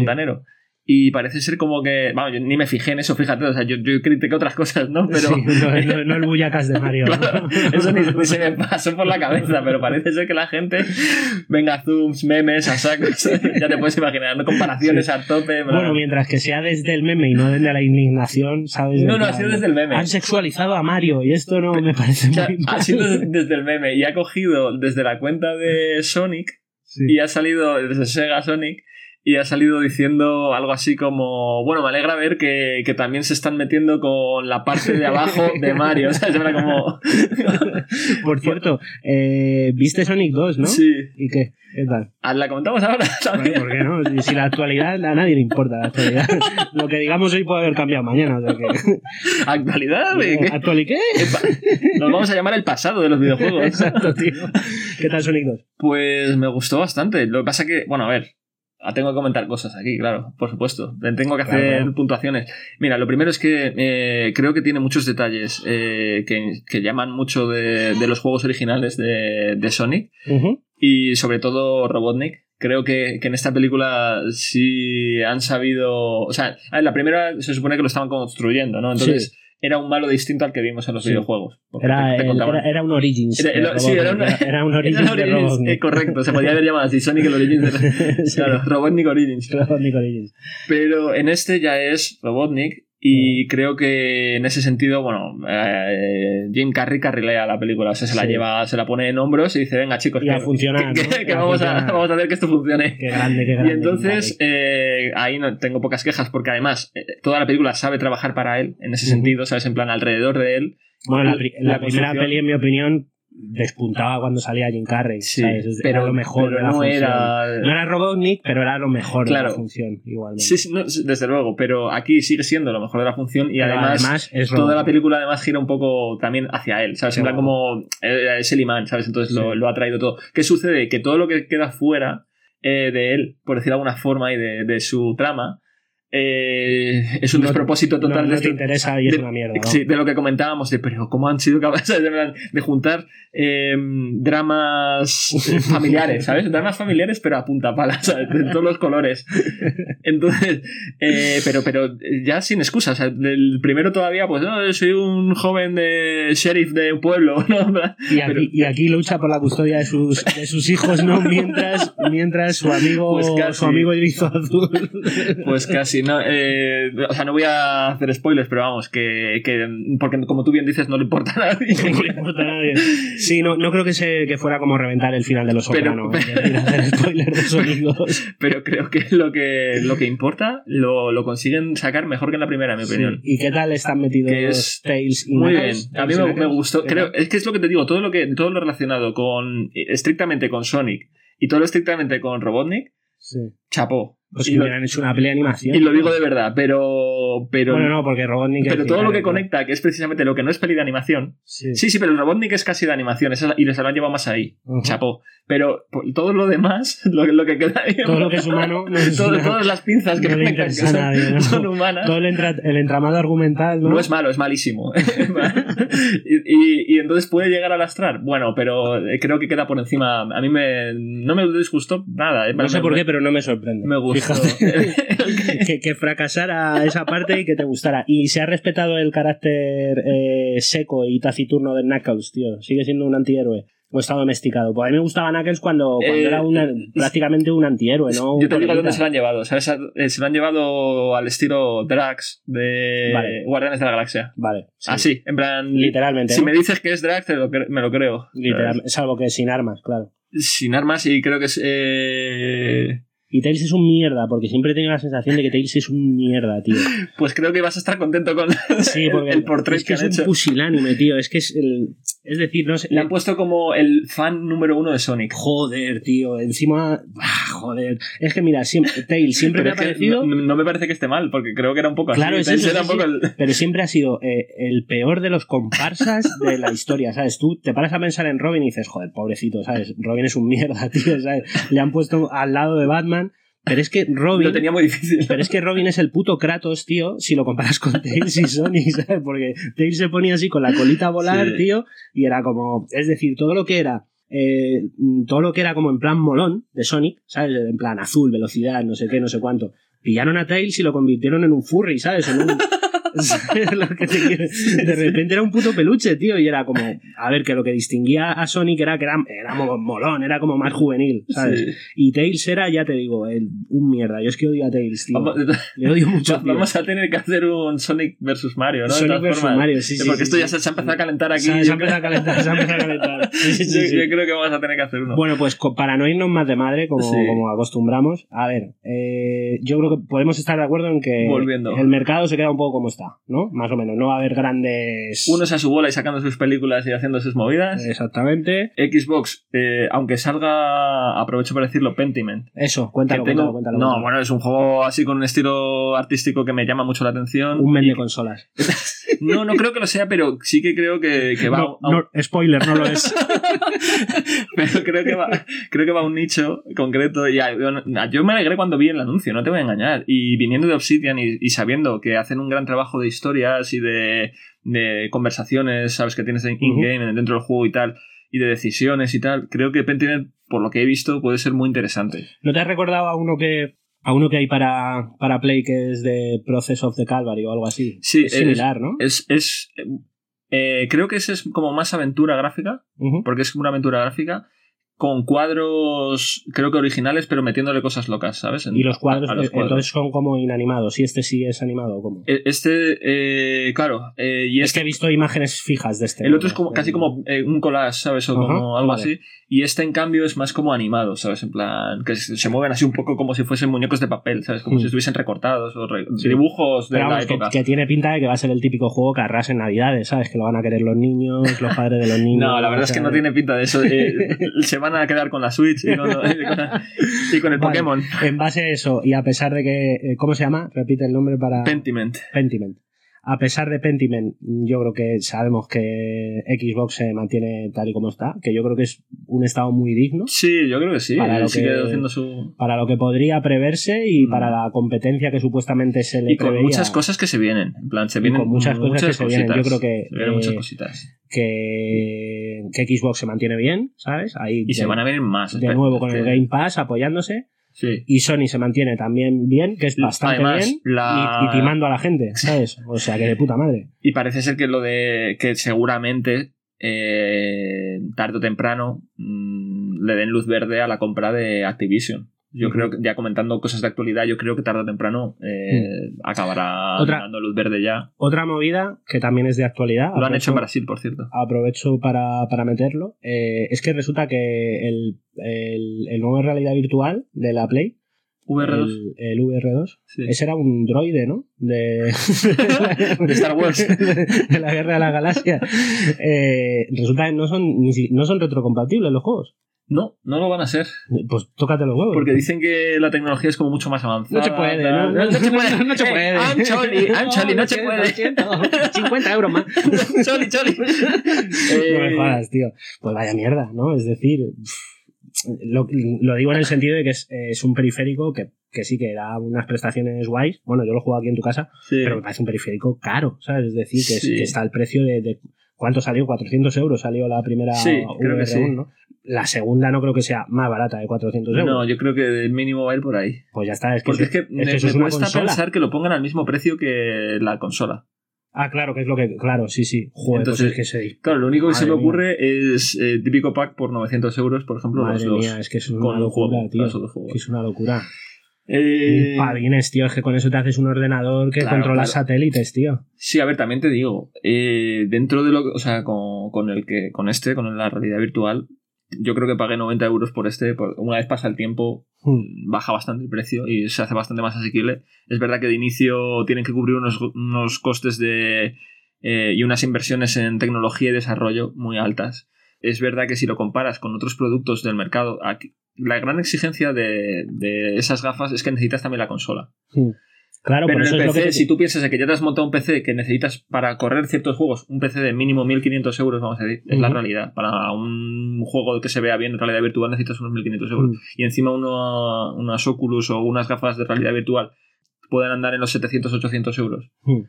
Y parece ser como que. Vamos, yo ni me fijé en eso, fíjate. O sea, yo, yo critiqué otras cosas, ¿no? Pero. Sí, no, no- no el bullacas de Mario. eso ni, ni se me pasó por la cabeza, pero parece ser que la gente venga zooms, memes, a sacos, ya te puedes imaginar, ¿no? comparaciones a tope. bla. Bueno, mientras que sea desde el meme y no desde la indignación, ¿sabes? no, no, ha sido desde el meme. Han sexualizado a Mario y esto no me parece O sea, muy mal. ha sido desde, desde el meme y ha cogido desde la cuenta de Sonic Sí. y ha salido desde Sega Sonic y ha salido diciendo algo así como, bueno, me alegra ver que, que también se están metiendo con la parte de abajo de Mario, o sea, era como... Por cierto, eh, ¿viste Sonic 2, no? Sí. ¿Y qué? ¿Qué tal? Ah, ¿La comentamos ahora Bueno, también? ¿Por qué no? Si- Si la actualidad a nadie le importa la actualidad. Lo que digamos hoy puede haber cambiado mañana. O sea que... ¿Actualidad? ¿De qué? ¿Actual y qué? Nos vamos a llamar el pasado de los videojuegos. Exacto, tío. ¿Qué tal Sonic 2? Pues me gustó bastante. Lo que pasa que, bueno, a ver, tengo que comentar cosas aquí, claro, por supuesto. Tengo que hacer Claro, puntuaciones. Mira, lo primero es que eh, creo que tiene muchos detalles eh, que, que llaman mucho de, de los juegos originales de, de Sonic y sobre todo Robotnik. Creo que, que en esta película sí han sabido. O sea, ver, la primera se supone que lo estaban construyendo, ¿no? Entonces era un malo distinto al que vimos en los Sí. videojuegos. Era, te- te el- contaban. era, era un Origins. Era- sí, era Robotnik. una- Era un Origins de Origins, Robotnik. eh, correcto, se podía haber llamado así, Sonic el Origins. de- Sí. Claro, Robotnik Origins. Robotnik Origins. Pero en este ya es Robotnik y creo que en ese sentido, bueno, eh, Jim Carrey carrilea la película, o sea, se la Sí. lleva, se la pone en hombros y dice, venga chicos, que, funcionar, que- ¿no? que- que Y a vamos, a, vamos a hacer que esto funcione. Qué grande, qué grande. Y entonces eh, ahí no tengo pocas quejas porque además eh, toda la película sabe trabajar para él en ese sentido, sabes, en plan alrededor de él. Bueno, la, pri- la la primera peli, en mi opinión, despuntaba cuando salía Jim Carrey. Sí, pero era lo mejor pero de la no función. era- No era Robotnik, pero era lo mejor de la función, igualmente. Sí, sí, no, desde luego, pero aquí sigue siendo lo mejor de la función y además, es toda la película además gira un poco también hacia él, ¿sabes? Como eh, es el imán, ¿sabes? Entonces lo ha traído todo. ¿Qué sucede? Que todo lo que queda fuera eh, de él, por decirlo de alguna forma, y de, de su trama, eh, es un No- despropósito total no de te este- interesa y es de- una mierda. ¿no? Sí, de lo que comentábamos, de pero cómo han sido capaces de, de juntar eh, dramas familiares, ¿sabes? Dramas familiares, pero a punta pala, ¿sabes? De todos los colores. Entonces, eh, pero, pero ya sin excusa. O sea, el primero todavía, pues, no, soy un joven de sheriff de un pueblo, ¿no? Y aquí, Pero- y aquí lucha por la custodia de sus, de sus hijos, ¿no? Mientras, mientras su amigo, Pues casi. su amigo erizo azul. Pues casi, no. eh, o sea, no voy a hacer spoilers, pero vamos, que, que. Porque como tú bien dices, no le importa a nadie. No le importa a nadie. Sí, no, no creo que, se, que fuera como reventar el final de Los Pero- hacer spoilers de sonidos. Pero creo que lo que, lo que importa lo, lo consiguen sacar mejor que en la primera, en mi opinión. ¿Y qué tal están metidos Que es- Tails y Muy bien, a mí me, gustó. ¿Qué Creo, es que es lo que te digo, todo lo que todo lo relacionado con estrictamente con Sonic y todo lo estrictamente con Robotnik, Sí. chapó. Pues y, que lo, hubieran hecho una pelea de animación. y lo digo de verdad, pero pero Bueno, no, porque Robotnik... pero todo lo que conecta, que es precisamente lo que no es peli de animación. Sí. Sí, sí, pero el Robotnik es casi de animación, y les han llevado más ahí. Ujú. Chapó. Pero por- todo lo demás, lo, lo que queda ahí, Todo lo que es humano no es todo- una- todas las pinzas que no le que son, nadie, ¿no? son humanas. Todo el, entra- el entramado argumental, ¿no? Es malo, es malísimo. y, y- y entonces puede llegar a lastrar. Bueno, pero eh, creo que queda por encima. A mí me, no me disgustó nada. eh, No sé me- por qué, pero no me sorprende. Me gustó. Fíjate, que, que fracasara esa parte y que te gustara. Y se ha respetado el carácter eh, seco y taciturno de Knuckles, tío. Sigue siendo un antihéroe. O está domesticado. Pues a mí me gustaba Knuckles cuando, cuando Eh, era una- prácticamente un antihéroe, ¿no? Yo te digo dónde se lo han llevado. ¿sabes? Eh, Se lo han llevado al estilo Drax de Vale. Guardianes de la Galaxia. Vale. sí. Así, en plan. Literalmente. Si ¿no? me dices que es Drax, te lo me lo creo. Literalmente, salvo que sin armas, claro. Sin armas y creo que es. eh, Y Tails es un mierda, porque siempre he tenido la sensación de que Tails es un mierda, tío. Pues creo que vas a estar contento con Sí, el- porque el, portrait es que que, han es un hecho. pusilánime, tío. Es que es el. Es decir, no sé. Le han puesto como el fan número uno de Sonic. Joder, tío. Encima. ah, joder. Es que mira, siempre, Tails siempre Pero me ha parecido. no, no me parece que esté mal, porque creo que era un poco así. Claro, es eso, era sí, un poco sí. el- Pero siempre ha sido eh, el peor de los comparsas de la historia, ¿sabes? Tú te paras a pensar en Robin y dices, joder, pobrecito, ¿sabes? Robin es un mierda, tío, ¿sabes? Le han puesto al lado de Batman. Pero es que Robin. Lo tenía muy difícil. Pero es que Robin es el puto Kratos, tío, si lo comparas con Tails y Sonic, ¿sabes? Porque Tails se ponía así con la colita a volar, Sí. tío, y era como. Es decir, todo lo que era. Eh, todo lo que era como en plan molón de Sonic, ¿sabes? En plan azul, velocidad, no sé qué, no sé cuánto. Pillaron a Tails y lo convirtieron en un furry, ¿sabes? En un. ¿sabes lo que te quiero? De repente era un puto peluche, tío, y era como. A ver, que lo que distinguía a Sonic era que era, era mo- molón, era como más juvenil, ¿sabes? Sí. Y Tails era, ya te digo, el- un mierda. Yo es que odio a Tails, tío. Vamos, Le odio mucho. tío. vamos a tener que hacer un Sonic versus Mario, ¿no? Sonic versus. Mario, sí, sí. Porque sí, esto ya se, se ha empezado a calentar aquí. Se, se ha empezado a calentar, se ha empezado a calentar. Yo- creo que vamos a tener que hacer uno. Bueno, pues para no irnos más de madre, como acostumbramos, a ver, eh, yo creo que podemos estar de acuerdo en que Volviendo. el mercado se queda un poco como está, ¿no? Más o menos, no va a haber grandes... Unos a su bola y sacando sus películas y haciendo sus movidas. Exactamente. Xbox, eh, aunque salga, aprovecho para decirlo, Pentiment. Eso, cuéntalo, tengo- cuéntalo, cuéntalo, no, cuéntalo. bueno, es un juego así con un estilo artístico que me llama mucho la atención. Un men Y- de consolas. No, no creo que lo sea, pero sí que creo que, que va No, a un- no, spoiler, no lo es. pero creo que va creo que va a un nicho concreto y yo me alegré cuando vi el anuncio no te voy a engañar y viniendo de Obsidian y, y sabiendo que hacen un gran trabajo de historias y de, de conversaciones sabes que tienes en in-game dentro del juego y tal y de decisiones y tal creo que Pentiment por lo que he visto puede ser muy interesante ¿No te has recordado a uno que a uno que hay para, para Play que es de Process of the Calvary o algo así? Sí, es similar, ¿no? es, es eh, creo que ese es como más aventura gráfica porque es una aventura gráfica con cuadros, creo que originales, pero metiéndole cosas locas, ¿sabes? En- Y los cuadros, a- los entonces son como inanimados. ¿Y este sí es animado o cómo? E- Este, eh, claro, eh, y Es este, que he visto imágenes fijas de este. el otro es como, casi como eh, un collage, ¿sabes? O como algo vale. así. Y este, en cambio, es más como animado, ¿sabes? En plan, que se mueven así un poco como si fuesen muñecos de papel, ¿sabes? Como Mm. si estuviesen recortados o re- Sí. dibujos de Pero la vamos, época. que tiene pinta de que va a ser el típico juego que arrasa en Navidades, ¿sabes? Que lo van a querer los niños, los padres de los niños. No, la verdad es que no tiene pinta de eso. Se van a quedar con la Switch y con, y con- y con el Vale. Pokémon. En base a eso, y a pesar de que. eh, ¿Cómo se llama? Repite el nombre para. Pentiment. Pentiment. A pesar de Pentiment, yo creo que sabemos que Xbox se mantiene tal y como está, que yo creo que es un estado muy digno Sí, yo creo que sí. Para lo sigue que- haciendo su. para lo que podría preverse y Mm. para la competencia que supuestamente se le Y con preveía, muchas cosas que se vienen. En plan, se vienen con muchas cosas que se vienen. Yo creo que, Se vienen muchas eh, cositas. que, que Xbox se mantiene bien, ¿sabes? Ahí Y se de- van a venir más. de nuevo con el Game Pass apoyándose Sí. y Sony se mantiene también bien, que es bastante Además, bien la- y, y timando a la gente, ¿sabes? O sea, que de puta madre. Y parece ser que lo de que seguramente eh, tarde o temprano mm, le den luz verde a la compra de Activision. Yo creo que, ya comentando cosas de actualidad, yo creo que tarde o temprano eh, acabará Otra- dando luz verde ya. Otra movida que también es de actualidad. Lo han hecho en Brasil, por cierto. Aprovecho para, para meterlo. eh, es que resulta que el, el, el nuevo realidad virtual de la Play, VR2. el, el VR2, Sí. ese era un droide, ¿no? De, De Star Wars. de la guerra de la galaxia. Eh, resulta que no son, ni no son retrocompatibles los juegos. No, no lo van a ser. Pues tócate los huevos. Porque dicen que la tecnología es como mucho más avanzada. No se puede, tal. no, no, se puede. no se Eh, puede. I'm Choli, I'm Choli, no se puede. lo siento. 50 euros más. Choli, Choli. No me Eh, jodas, tío. Pues vaya mierda, ¿no? Es decir, lo, lo digo en el sentido de que es, es un periférico que, que sí que da unas prestaciones guays. Bueno, yo lo juego aquí en tu casa, sí. pero me parece un periférico caro, ¿sabes? Es decir, que, es- Sí. que está al precio de, de- ¿Cuánto salió? 400 euros salió la primera Sí, creo que VR1, sí. ¿no? La segunda no creo que sea más barata de 400 euros. No, yo creo que el mínimo va a ir por ahí. Pues ya está, es que, Porque es que me, eso me es una cuesta consola. pensar que lo pongan al mismo precio que la consola. Ah, claro, que es lo que. Claro, sí, sí. Joder, Entonces, pues es que se. Claro, lo único que se me mía. ocurre es eh, típico pack por 900 euros, por ejemplo, Madre los dos. mía, es que es una locura, juego, tío. Que es una locura. Eh, pavines, tío. Es que con eso te haces un ordenador que Claro, controla claro. satélites, tío. Sí, a ver, también te digo, eh, dentro de lo que, o sea, con, con el que, con este, con la realidad virtual, yo creo que pagué 90 euros por este, por- una vez pasa el tiempo, Hmm. baja bastante el precio y se hace bastante más asequible. Es verdad que de inicio tienen que cubrir unos, unos costes de, eh, y unas inversiones en tecnología y desarrollo muy altas. Es verdad que si lo comparas con otros productos del mercado, aquí- la gran exigencia de, de esas gafas es que necesitas también la consola. Hmm. Claro, Pero por en eso el es lo PC, que. si tú piensas que ya te has montado un PC que necesitas para correr ciertos juegos, un PC de mínimo 1500 euros, vamos a decir, es la Ujú. realidad. Para un juego que se vea bien en realidad virtual necesitas unos 1500 euros. Hmm. Y encima uno, unas Oculus o unas gafas de realidad virtual pueden andar en los 700-800 euros. Hmm.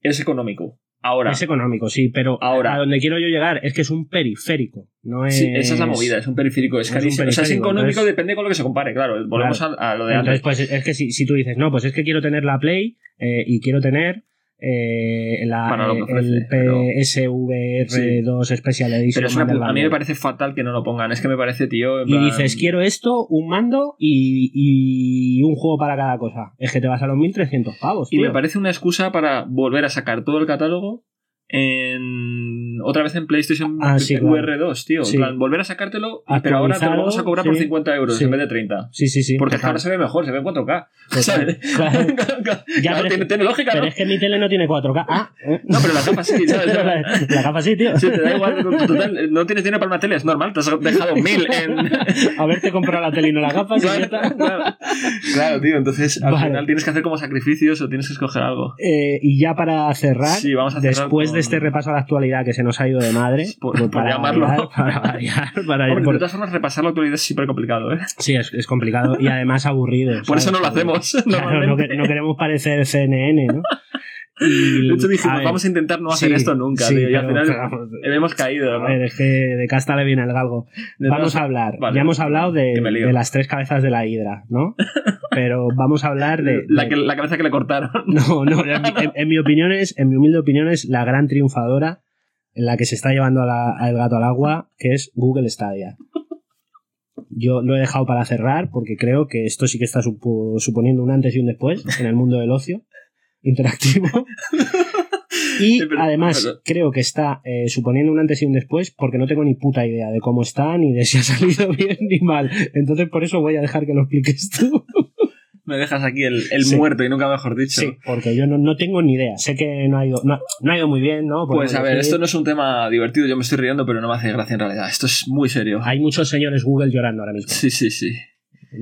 Es económico. Ahora, Es económico, sí, pero Ahora- a donde quiero yo llegar es que es un periférico. No es... sí, esa es la movida, es un periférico, es es un carísimo. o sea, es periférico, económico, entonces- depende con lo que se compare, claro. Volvemos a, a lo de Entonces, antes. pues es que si, si tú dices, no, pues es que quiero tener la Play eh, y quiero tener eh, la, eh, ofrece, el pero- PSVR2 Special Edition. Pero es una a mí me parece fatal que no lo pongan. Es que me parece, tío. en Y plan- dices, quiero esto, un mando y, y un juego para cada cosa. Es que te vas a los 1300 pavos. Y me parece una excusa para volver a sacar todo el catálogo en otra vez en PlayStation Ah, sí, claro. VR2, tío. En Sí. plan, volver a sacártelo, pero ahora te lo vamos a cobrar por sí. 50 euros en vez de 30. Sí, sí, sí. Porque total. ahora se ve mejor, se ve en 4K. Total. ¿Sabes? Claro. Ya, Claro, pero, tiene, tiene lógica, pero ¿no? es que mi tele no tiene 4K. Ah, eh. No, pero la gafa sí, ¿sabes? la, la gafa sí, tío. Sí, te da igual. Total, no tienes dinero para una tele, es normal. Te has dejado mil en. Haberte comprado la tele y no la está. claro, claro. Tío. Entonces, al Vale. final tienes que hacer como sacrificios o tienes que escoger algo. Eh, y ya para cerrar, Sí, vamos a cerrar después de este repaso a la actualidad que se nos ha ido de madre, Por- por para llamarlo. variar, para variar, para Hombre, por- de todas formas, repasar la actualidad es súper complicado, ¿eh? Sí, es, es complicado y además aburrido. Por ¿sabes? eso no lo hacemos. Claro, no queremos parecer CNN, ¿no? Y, De hecho, dijimos, vamos a intentar no hacer sí, esto nunca, sí, tío, y al final hemos caído, a ¿no? ver, es que de casta le viene el galgo. De Vamos a hablar, Vale. ya hemos hablado de, las tres cabezas de la hidra, ¿no? Pero vamos a hablar de... la, de- que- la cabeza que le cortaron. No, no, en, mi- en- en mi opinión es, en mi humilde opinión es la gran triunfadora en la que se está llevando a al gato al agua, que es Google Stadia. yo lo he dejado para cerrar porque creo que esto sí que está supo- suponiendo un antes y un después en el mundo del ocio interactivo. Y Sí, pero- además pero- creo que está eh, suponiendo un antes y un después porque no tengo ni puta idea de cómo está, ni de si ha salido bien ni mal. Entonces por eso voy a dejar que lo expliques tú. Me dejas aquí el, el Sí. muerto y nunca mejor dicho. Sí, porque yo no, no tengo ni idea. Sé que no ha ido, no, no ha ido muy bien, ¿no? Pues a ver, decir. esto no es un tema divertido, yo me estoy riendo, pero no me hace gracia en realidad. Esto es muy serio. Hay muchos señores Google llorando ahora mismo. Sí, sí, sí.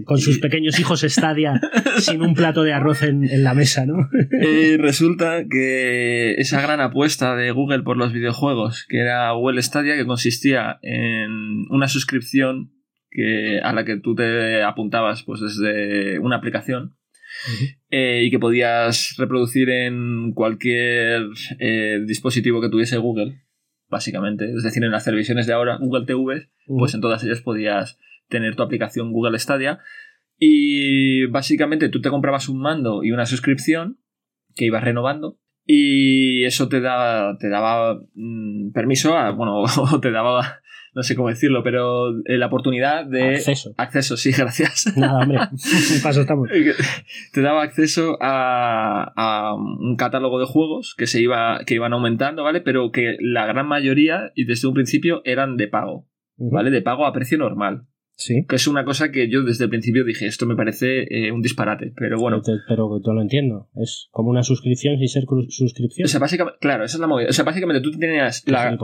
Con sus pequeños hijos Stadia sin un plato de arroz en, en la mesa, ¿no? Eh, resulta que esa gran apuesta de Google por los videojuegos, que era Google Stadia, que consistía en una suscripción que, a la que tú te apuntabas pues, desde una aplicación eh, y que podías reproducir en cualquier eh, dispositivo que tuviese Google, básicamente. Es decir, en las televisiones de ahora, Google TV, pues en todas ellas podías tener tu aplicación Google Stadia. Y básicamente tú te comprabas un mando y una suscripción que ibas renovando. Y eso te daba, te daba mm, permiso a, bueno, o te daba, no sé cómo decirlo, pero eh, la oportunidad de... Acceso. Acceso, sí, gracias. Nada, hombre. Un paso estamos. te daba acceso a, a un catálogo de juegos que se iba que iban aumentando, ¿vale? Pero que la gran mayoría y desde un principio eran de pago, ¿vale? De pago a precio normal, Sí. que es una cosa que yo desde el principio dije, esto me parece eh, un disparate, pero bueno, Pero, pero te lo entiendo. Es como una suscripción sin ser suscripción. o sea, básicamente, claro, esa es la movida, o sea, básicamente tú tenías la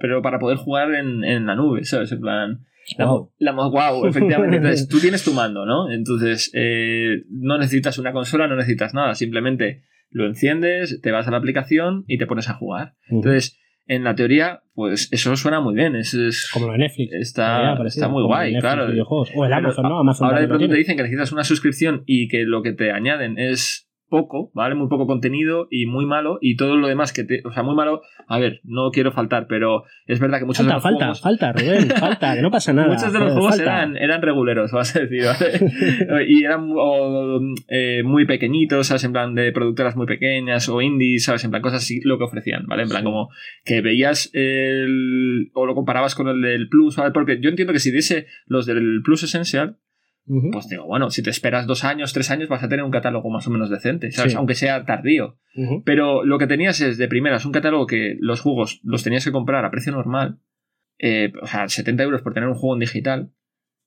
pero para poder jugar en, en la nube, ¿sabes? En plan, La, mo- la mo- guau, efectivamente. Entonces, tú tienes tu mando, ¿no? Entonces, eh, no necesitas una consola, no necesitas nada. Simplemente lo enciendes, te vas a la aplicación y te pones a jugar. Entonces, en la teoría, pues eso suena muy bien. Es, es- Como lo de Netflix. está, está muy guay, Netflix claro. O el Amazon, ¿no? Amazon Ahora de pronto te dicen que necesitas una suscripción y que lo que te añaden es poco, ¿vale? Muy poco contenido y muy malo. Y todo lo demás que te. O sea, muy malo. A ver, no quiero faltar, pero es verdad que muchos Falta, de los falta, juegos. falta, Rubén, falta, que no pasa nada. Muchos de los juegos falta. eran, eran reguleros, vas a decir, ¿vale? y eran o, eh, muy pequeñitos, ¿sabes? En plan de productoras muy pequeñas o indies, ¿sabes? En plan cosas así, lo que ofrecían, ¿vale? En plan Sí. como que veías el... o lo comparabas con el del Plus, ¿vale? Porque yo entiendo que si diese los del Plus Pues digo, bueno, si te esperas dos años, tres años, vas a tener un catálogo más o menos decente, ¿sabes? Sí. Aunque sea tardío. Pero lo que tenías es de primeras un catálogo que los juegos los tenías que comprar a precio normal. eh, o sea, 70 euros por tener un juego en digital.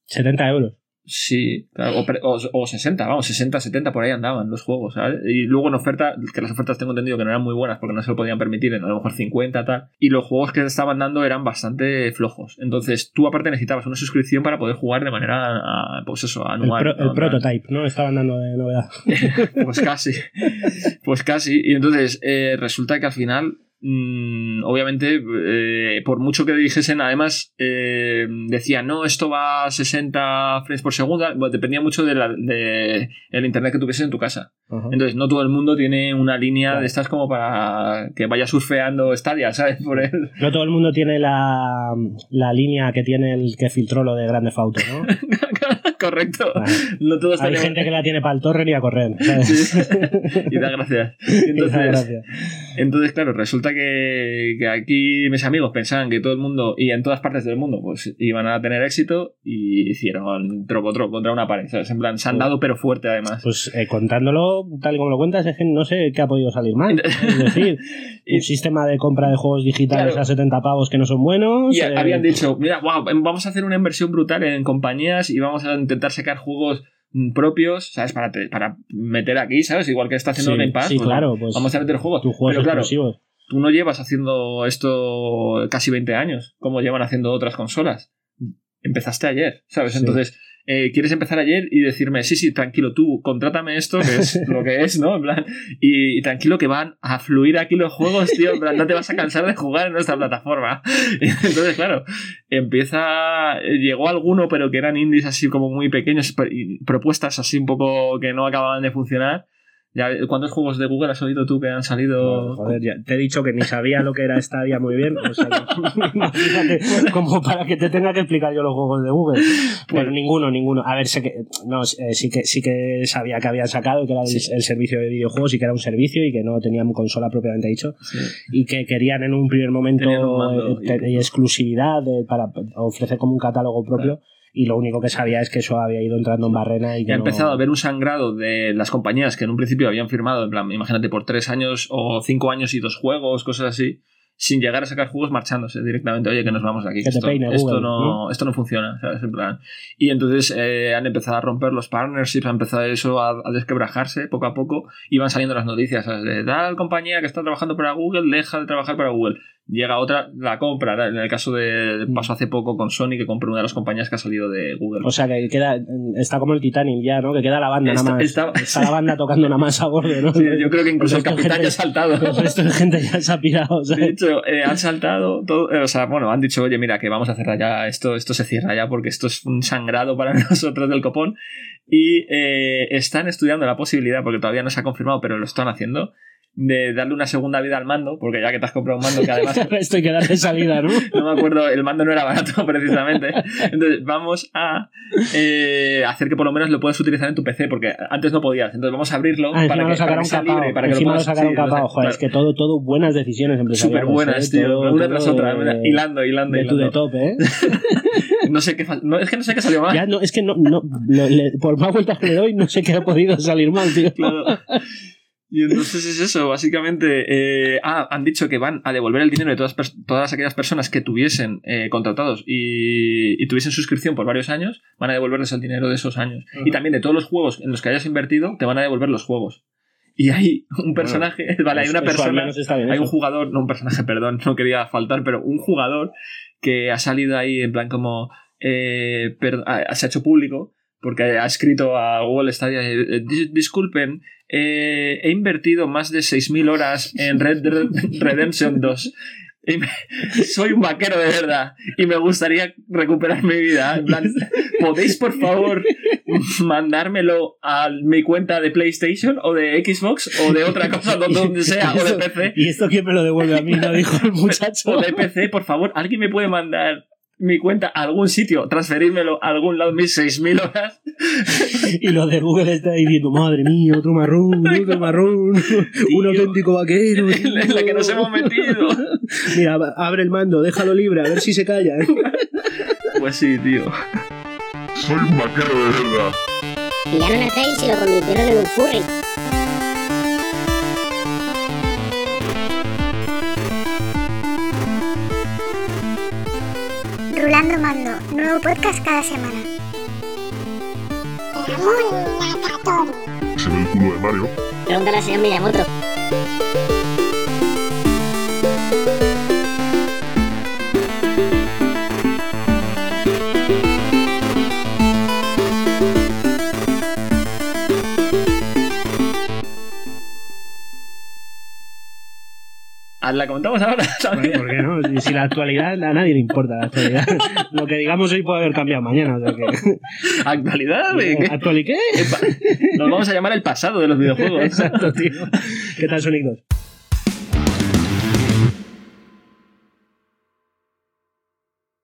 70 euros. Sí, claro, o, o- o 60, vamos, 60, 70 por ahí andaban los juegos, ¿sabes? Y luego en oferta, que las ofertas tengo entendido que no eran muy buenas porque no se lo podían permitir, a lo mejor 50, tal. Y los juegos que te estaban dando eran bastante flojos. Entonces, tú aparte necesitabas una suscripción para poder jugar de manera, pues eso, El, anual. el En prototype, ¿no? Estaban dando de novedad. pues casi. Pues casi. Y entonces eh, resulta que al final, mm, obviamente, eh, por mucho que dijesen, además, eh, decían, no, esto va a 60 frames por segundo. Bueno, dependía mucho de la- de el internet que tuvieses en tu casa. Entonces, no todo el mundo tiene una línea Claro. de estas como para que vaya surfeando Stadia, ¿sabes? Por él. No todo el mundo tiene la, la línea que tiene el que filtró lo de Grande Fauto, ¿no? Correcto. No todos Hay tenemos- gente que la tiene para el torre y a correr. ¿sabes? Sí. y da gracias. Da Entonces, gracia. Entonces, claro, resulta que, que aquí mis amigos pensaban que todo el mundo y en todas partes del mundo pues iban a tener éxito y hicieron tropo tropo contra una pared. ¿sabes? En plan, se han dado pero fuerte además. Pues eh, contándolo tal y como lo cuentas, es que no sé qué ha podido salir mal. Es decir, un sistema de compra de juegos digitales Claro. a 70 pavos que no son buenos. Y eh, habían dicho, mira, wow, vamos a hacer una inversión brutal en compañías y vamos a intentar sacar juegos mm, propios, ¿sabes? Para, te- para meter aquí, ¿sabes? Igual que está haciendo sí, Game Pass. sí, pues, claro, pues Vamos a meter juegos. tus juegos Pero claro, exclusivos. tú no llevas haciendo esto casi 20 años, como llevan haciendo otras consolas. Empezaste ayer, ¿sabes? Sí. Entonces, eh, quieres empezar ayer y decirme, sí, sí, tranquilo, tú, contrátame esto, que es lo que es, ¿no? En plan, y, tranquilo que van a fluir aquí los juegos, tío, en plan, no te vas a cansar de jugar en nuestra plataforma. Entonces, claro, empieza, eh, llegó alguno, pero que eran indies así como muy pequeños, propuestas así un poco que no acababan de funcionar. Ya, ¿Cuántos juegos de Google has oído tú que han salido? Joder, ya te he dicho que ni sabía lo que era Stadia muy bien. O sea, imagínate, como para que te tenga que explicar yo los juegos de Google. Pero Pues- ninguno, ninguno. A ver, sé que, no, eh, sí, que, sí que sabía que habían sacado, que era el, Sí. el servicio de videojuegos y que era un servicio y que no tenían consola propiamente dicho. Sí. Y que querían en un primer momento un mando eh, y- y exclusividad de- para ofrecer como un catálogo propio. Y lo único que sabía es que eso había ido entrando en barrena y que ha no- empezado a haber un sangrado de las compañías que en un principio habían firmado, en plan, imagínate, por tres años o cinco años y dos juegos, cosas así, sin llegar a sacar juegos marchándose directamente. Oye, que nos vamos de aquí. Que esto, peine esto Google, no, esto no funciona, ¿sabes? En plan. Y entonces eh, han empezado a romper los partnerships, ha empezado eso a, a desquebrajarse poco a poco. Y van saliendo las noticias, ¿sabes? De tal compañía que está trabajando para Google, deja de trabajar para Google. Llega otra, la compra. En el caso de. Pasó hace poco con Sony, que compró una de las compañías que ha salido de Google. O sea, que queda, está como el Titanic ya, ¿no? Que queda la banda Está- nada más. está- Está, la banda tocando nada más a borde, ¿no? Sí, yo creo que incluso el resto de capitán ya ha gente- saltado. El resto de gente ya se ha pirado, De ¿sabes? hecho, eh, han saltado todo, eh, o sea, bueno, han dicho, oye, mira, que vamos a cerrar ya, esto, esto se cierra ya porque esto es un sangrado para nosotros del copón. Y eh, están estudiando la posibilidad, porque todavía no se ha confirmado, pero lo están haciendo, de darle una segunda vida al mando, porque ya que te has comprado un mando que además Esto hay que darle salida, ¿no? no me acuerdo, el mando no era barato precisamente. Entonces vamos a eh, hacer que por lo menos lo puedas utilizar en tu PC, porque antes no podías. Entonces vamos a abrirlo Ah, para que, para que sea capao. libre, para que lo puedas- sacaron sí, lo capao. Joder, claro. es que todo, todo buenas decisiones empresariales. Súper buenas, ¿eh? tío. Una tras otra, de- hilando, hilando, De tu de hilando. top, ¿eh? No sé qué, no, es que no sé qué salió mal. Ya no, es que no, no lo- le- por más vueltas que le doy, no sé qué ha podido salir mal, tío. Claro. Y entonces es eso, básicamente. eh, ah, han dicho que van a devolver el dinero de todas, todas aquellas personas que tuviesen eh, contratados y, y tuviesen suscripción por varios años, van a devolverles el dinero de esos años. Y también de todos los juegos en los que hayas invertido, te van a devolver los juegos. Y hay un personaje, vale, hay una persona, bien hay un jugador, no un personaje, perdón, no quería faltar, pero un jugador que ha salido ahí en plan como eh, se ha hecho público porque ha escrito a Google Stadia eh, eh, "Dis- disculpen eh, he invertido más de 6.000 horas en Red Dead Redemption 2 Y me- soy un vaquero de verdad y me gustaría recuperar mi vida. En plan, ¿podéis por favor mandármelo a mi cuenta de PlayStation o de Xbox o de otra cosa, donde, donde sea, o de PC? ¿Y esto quién me lo devuelve a mí? No dijo el muchacho. O de PC, por favor, ¿alguien me puede mandar mi cuenta a algún sitio, transferírmelo a algún lado, mis 6.000 horas? Y los de Google está diciendo, madre mía, otro marrón, otro marrón, un auténtico vaquero. en la- en la que nos hemos metido. Mira, abre el mando, déjalo libre, a ver si se calla. Pues sí, tío. Soy un vaquero de verdad. Pillaron a Tails y lo convirtieron en un furry. Nuevo podcast cada semana. Ramón Nakatoru. Se ve el culo de Mario. Pregúntale al señor Miyamoto. ¿La comentamos ahora? Bueno, ¿Por qué no? Si- Si la actualidad a nadie le importa la actualidad. Lo que digamos hoy puede haber cambiado mañana. O sea que... ¿Actualidad? ¿De qué? ¿Actual y qué? Nos vamos a llamar el pasado de los videojuegos. Exacto, tío. ¿Qué tal Sonic 2?